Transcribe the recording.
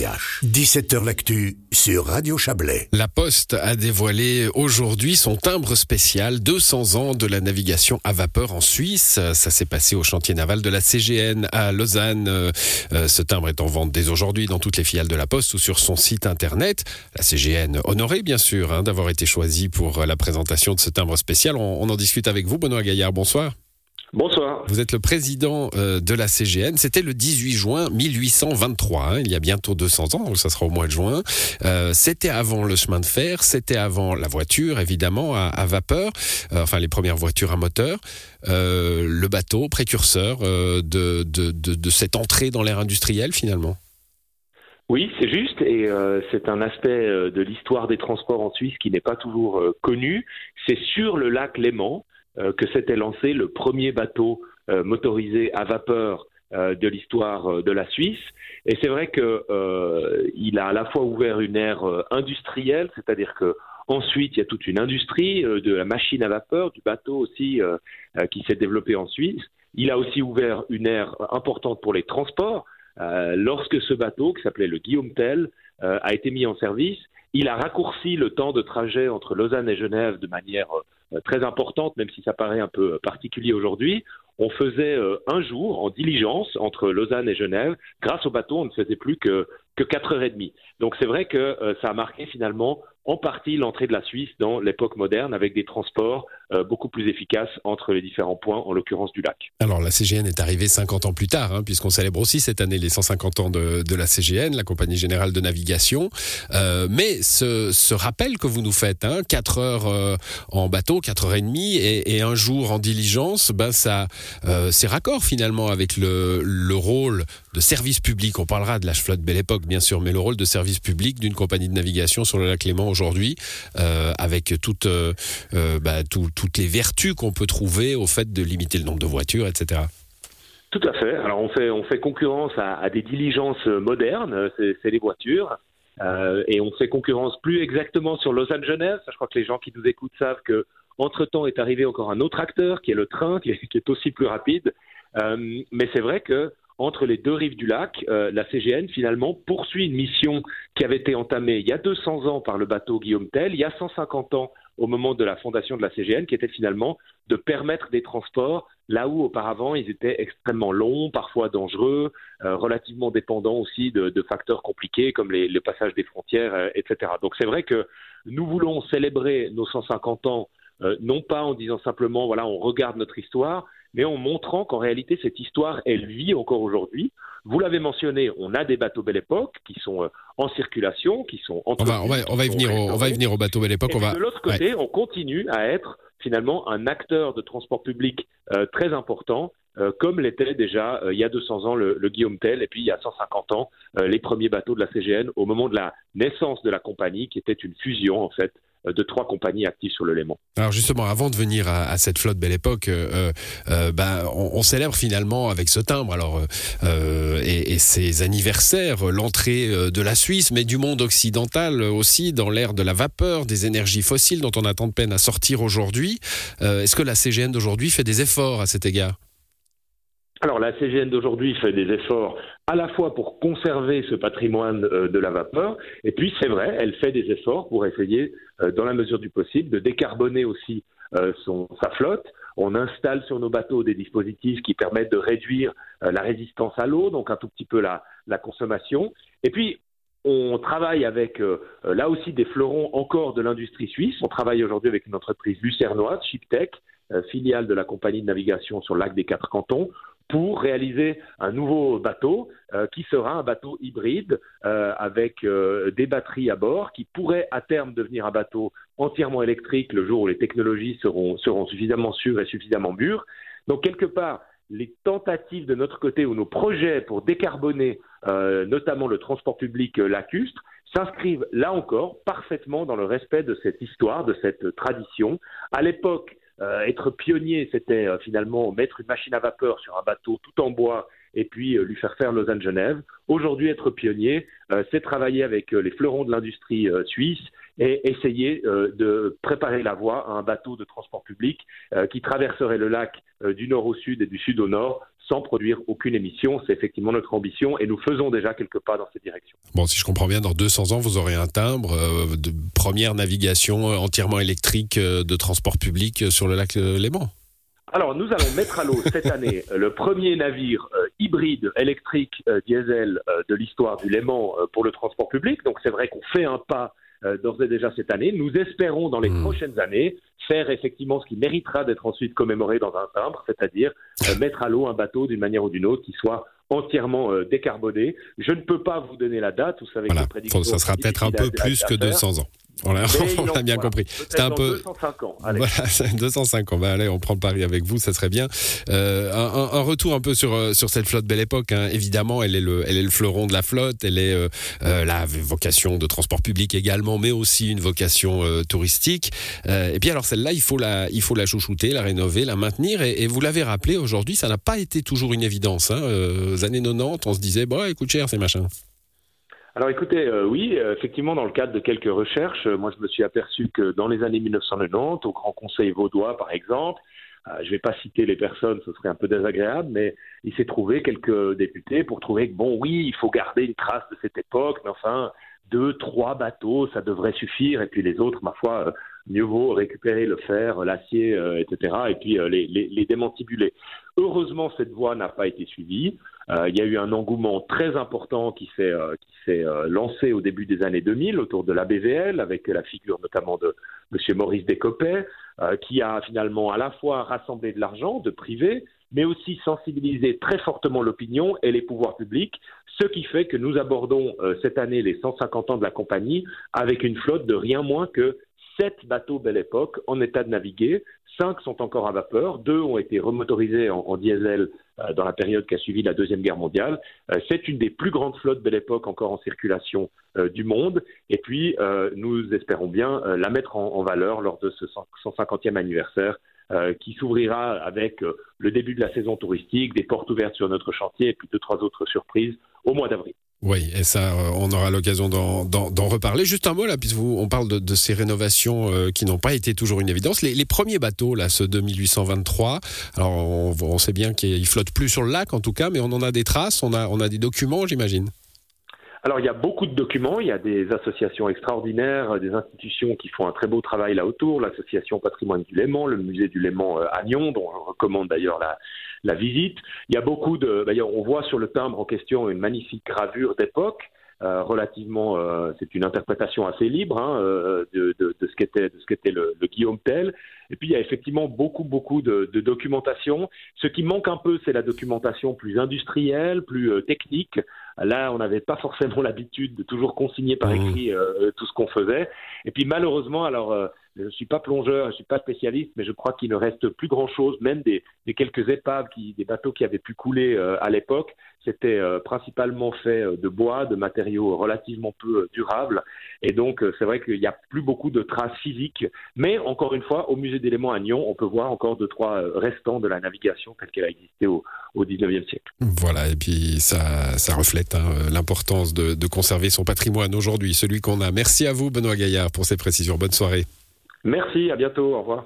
17h L'actu sur Radio Chablais. La Poste a dévoilé aujourd'hui son timbre spécial 200 ans de la navigation à vapeur en Suisse. Ça s'est passé au chantier naval de la CGN à Lausanne. Euh, ce timbre est en vente dès aujourd'hui dans toutes les filiales de la Poste ou sur son site internet. La CGN honorée bien sûr hein, d'avoir été choisie pour la présentation de ce timbre spécial. On en discute avec vous, Benoît Gaillard. Bonsoir. Bonsoir. Vous êtes le président euh, de la CGN. C'était le 18 juin 1823, hein, il y a bientôt 200 ans, donc ça sera au mois de juin. Euh, c'était avant le chemin de fer, c'était avant la voiture, évidemment, à, vapeur, euh, enfin les premières voitures à moteur. le bateau, précurseur de, de, de, cette entrée dans l'ère industrielle, finalement. Oui, c'est juste, et c'est un aspect de l'histoire des transports en Suisse qui n'est pas toujours connu. C'est sur le lac Léman que s'était lancé le premier bateau euh, motorisé à vapeur euh, de l'histoire de la Suisse. Et c'est vrai qu'il a à la fois ouvert une ère industrielle, c'est-à-dire que Ensuite, il y a toute une industrie de la machine à vapeur, du bateau aussi, qui s'est développée en Suisse. Il a aussi ouvert une ère importante pour les transports. lorsque ce bateau, qui s'appelait le Guillaume Tell, a été mis en service, il a raccourci le temps de trajet entre Lausanne et Genève de manière euh, très importante, même si ça paraît un peu particulier aujourd'hui. On faisait euh, un jour en diligence entre Lausanne et Genève. Grâce au bateau, on ne faisait plus que, que 4 heures et demie. Donc c'est vrai que euh, ça a marqué finalement en partie l'entrée de la Suisse dans l'époque moderne avec des transports euh, beaucoup plus efficaces entre les différents points, en l'occurrence du lac. Alors la CGN est arrivée 50 ans plus tard, hein, puisqu'on célèbre aussi cette année les 150 ans de, la CGN, la Compagnie Générale de Navigation. Euh, mais ce, rappel que vous nous faites, hein, 4 heures en bateau, 4 heures et demie, et, un jour en diligence, ben ça, c'est raccord finalement avec le, le rôle de service public. On parlera de la flotte Belle Époque, bien sûr, mais le rôle de service public d'une compagnie de navigation sur le lac Léman aujourd'hui, euh, avec toutes, euh, euh, bah, toutes les vertus qu'on peut trouver au fait de limiter le nombre de voitures, etc. Tout à fait. Alors on fait, on fait concurrence à, des diligences modernes, c'est les voitures. et on fait concurrence plus exactement sur Lausanne-Genève. Je crois que les gens qui nous écoutent savent que entre temps est arrivé encore un autre acteur qui est le train, qui est, aussi plus rapide. mais c'est vrai que entre les deux rives du lac, euh, la CGN finalement poursuit une mission qui avait été entamée il y a 200 ans par le bateau Guillaume Tell, il y a 150 ans au moment de la fondation de la CGN, qui était finalement de permettre des transports là où auparavant ils étaient extrêmement longs, parfois dangereux, euh, relativement dépendants aussi de, facteurs compliqués comme le passage des frontières, euh, etc. Donc c'est vrai que nous voulons célébrer nos 150 ans non pas en disant simplement voilà on regarde notre histoire, mais en montrant qu'en réalité, cette histoire, elle vit encore aujourd'hui. Vous l'avez mentionné, on a des bateaux Belle Époque qui sont euh, en circulation, qui sont en on va, on va, on va y venir, au, on va y venir au bateau Belle Époque. on va... De l'autre côté, on continue à être finalement un acteur de transport public euh, très important, euh, comme l'était déjà il y a 200 ans le, le, Guillaume Tell, et puis il y a 150 ans les premiers bateaux de la CGN au moment de la naissance de la compagnie, qui était une fusion en fait de trois compagnies actives sur le Léman. Alors justement, avant de venir à, cette flotte Belle Époque, euh, euh, ben, on, célèbre finalement avec ce timbre alors, et, et, ses anniversaires l'entrée de la Suisse, mais du monde occidental aussi dans l'ère de la vapeur, des énergies fossiles dont on a tant de peine à sortir aujourd'hui. Est-ce que la CGN d'aujourd'hui fait des efforts à cet égard? Alors la CGN d'aujourd'hui fait des efforts à la fois pour conserver ce patrimoine euh, de la vapeur, et puis c'est vrai, elle fait des efforts pour essayer, euh, dans la mesure du possible, de décarboner aussi euh, son, sa flotte. On installe sur nos bateaux des dispositifs qui permettent de réduire la résistance à l'eau, donc un tout petit peu la, la consommation. Et puis on travaille avec là aussi des fleurons encore de l'industrie suisse. On travaille aujourd'hui avec une entreprise lucernoise, Shiptech, filiale de la compagnie de navigation sur le lac des Quatre Cantons, pour réaliser un nouveau bateau euh, qui sera un bateau hybride euh, avec euh, des batteries à bord qui pourrait à terme devenir un bateau entièrement électrique le jour où les technologies seront, seront suffisamment sûres et suffisamment mûres. Donc quelque part, les tentatives de notre côté ou nos projets pour décarboner notamment le transport public lacustre s'inscrivent là encore parfaitement dans le respect de cette histoire, de cette tradition. À l'époque, euh, être pionnier, c'était euh, finalement mettre une machine à vapeur sur un bateau tout en bois et puis lui faire faire Lausanne-Genève. Aujourd'hui, être pionnier, c'est travailler avec les fleurons de l'industrie suisse et essayer de préparer la voie à un bateau de transport public qui traverserait le lac du nord au sud et du sud au nord sans produire aucune émission. C'est effectivement notre ambition et nous faisons déjà quelques pas dans cette direction. Bon, si je comprends bien, dans 200 ans, vous aurez un timbre de première navigation entièrement électrique de transport public sur le lac Léman. Alors, nous allons mettre à l'eau cette année le premier navire euh, hybride électrique euh, diesel euh, de l'histoire du Léman pour le transport public. Donc, c'est vrai qu'on fait un pas d'ores et déjà cette année. Nous espérons dans les mmh. prochaines années faire effectivement ce qui méritera d'être ensuite commémoré dans un timbre, c'est-à-dire mettre à l'eau un bateau d'une manière ou d'une autre qui soit entièrement décarboné. Je ne peux pas vous donner la date, vous savez voilà. que ça sera peut-être un peu plus que 200 ans. On l'a bien compris. C'était un peu 205 ans. Allez. Voilà, 205 ans. Bah, allez, on prend le pari avec vous, ça serait bien. Euh, un, un, retour un peu sur euh, sur cette flotte Belle Époque. Hein. Évidemment, elle est le elle est le fleuron de la flotte. Elle est euh, euh la vocation de transport public également, mais aussi une vocation euh, touristique. et puis alors celle-là, il faut la il faut la chouchouter, la rénover, la maintenir. Et, et vous l'avez rappelé aujourd'hui, ça n'a pas été toujours une évidence. Hein. aux années 90, on se disait bon, écoute cher ces machins. Alors écoutez, euh, oui, euh, effectivement, dans le cadre de quelques recherches, euh, moi je me suis aperçu que dans les années 1990, au Grand Conseil vaudois par exemple, je ne vais pas citer les personnes, ce serait un peu désagréable, mais il s'est trouvé quelques députés pour trouver que bon, oui, il faut garder une trace de cette époque, mais enfin, deux, trois bateaux, ça devrait suffire, et puis les autres, ma foi, mieux vaut récupérer le fer, l'acier, etc., et puis les, les, démantibuler. Heureusement, cette voie n'a pas été suivie. Euh, il y a eu un engouement très important qui s'est euh, euh, lancé au début des années 2000 autour de la BVL, avec la figure notamment de M. Maurice Descopet, qui a finalement à la fois rassemblé de l'argent de privé, mais aussi sensibilisé très fortement l'opinion et les pouvoirs publics, ce qui fait que nous abordons cette année les 150 ans de la compagnie avec une flotte de rien moins que sept bateaux Belle Époque en état de naviguer. Cinq sont encore à vapeur. Deux ont été remotorisés en, diesel euh, dans la période qui a suivi la Deuxième Guerre mondiale. Euh, c'est une des plus grandes flottes Belle Époque encore en circulation euh, du monde. Et puis, nous espérons bien la mettre en, valeur lors de ce 150e anniversaire qui s'ouvrira avec le début de la saison touristique, des portes ouvertes sur notre chantier et puis deux, trois autres surprises au mois d'avril. Oui, et ça, euh, on aura l'occasion d'en reparler. Juste un mot là, puisque on parle de, ces rénovations euh, qui n'ont pas été toujours une évidence. Les, premiers bateaux, là, ceux de 1823, alors on, sait bien qu'ils flottent plus sur le lac en tout cas, mais on en a des traces, on a, on a des documents, j'imagine. Alors il y a beaucoup de documents, il y a des associations extraordinaires, des institutions qui font un très beau travail là autour, l'association Patrimoine du Léman, le musée du Léman euh, à Nyon, dont je recommande d'ailleurs la, la visite. Il y a beaucoup de. D'ailleurs, on voit sur le timbre en question une magnifique gravure d'époque. Euh, relativement, euh, c'est une interprétation assez libre hein, euh, de, de, de, ce qu'était de ce qu'était le, le, Guillaume Tell. Et puis il y a effectivement beaucoup beaucoup de, de documentation. Ce qui manque un peu, c'est la documentation plus industrielle, plus euh, technique. Là, on n'avait pas forcément l'habitude de toujours consigner par mmh. écrit tout ce qu'on faisait. Et puis malheureusement, alors je ne suis pas plongeur, je ne suis pas spécialiste, mais je crois qu'il ne reste plus grand-chose, même des, quelques épaves, des bateaux qui avaient pu couler euh, à l'époque. C'était euh, principalement fait euh, de bois, de matériaux relativement peu durables. Et donc, c'est vrai qu'il n'y a plus beaucoup de traces physiques. Mais encore une fois, au musée d'éléments à Nyon, on peut voir encore deux, trois restants de la navigation telle qu'elle a existé au, au 19e siècle. Voilà, et puis ça, reflète hein, l'importance de conserver son patrimoine aujourd'hui, celui qu'on a. Merci à vous, Benoît Gaillard, pour ces précisions. Bonne soirée. Merci, à bientôt, au revoir.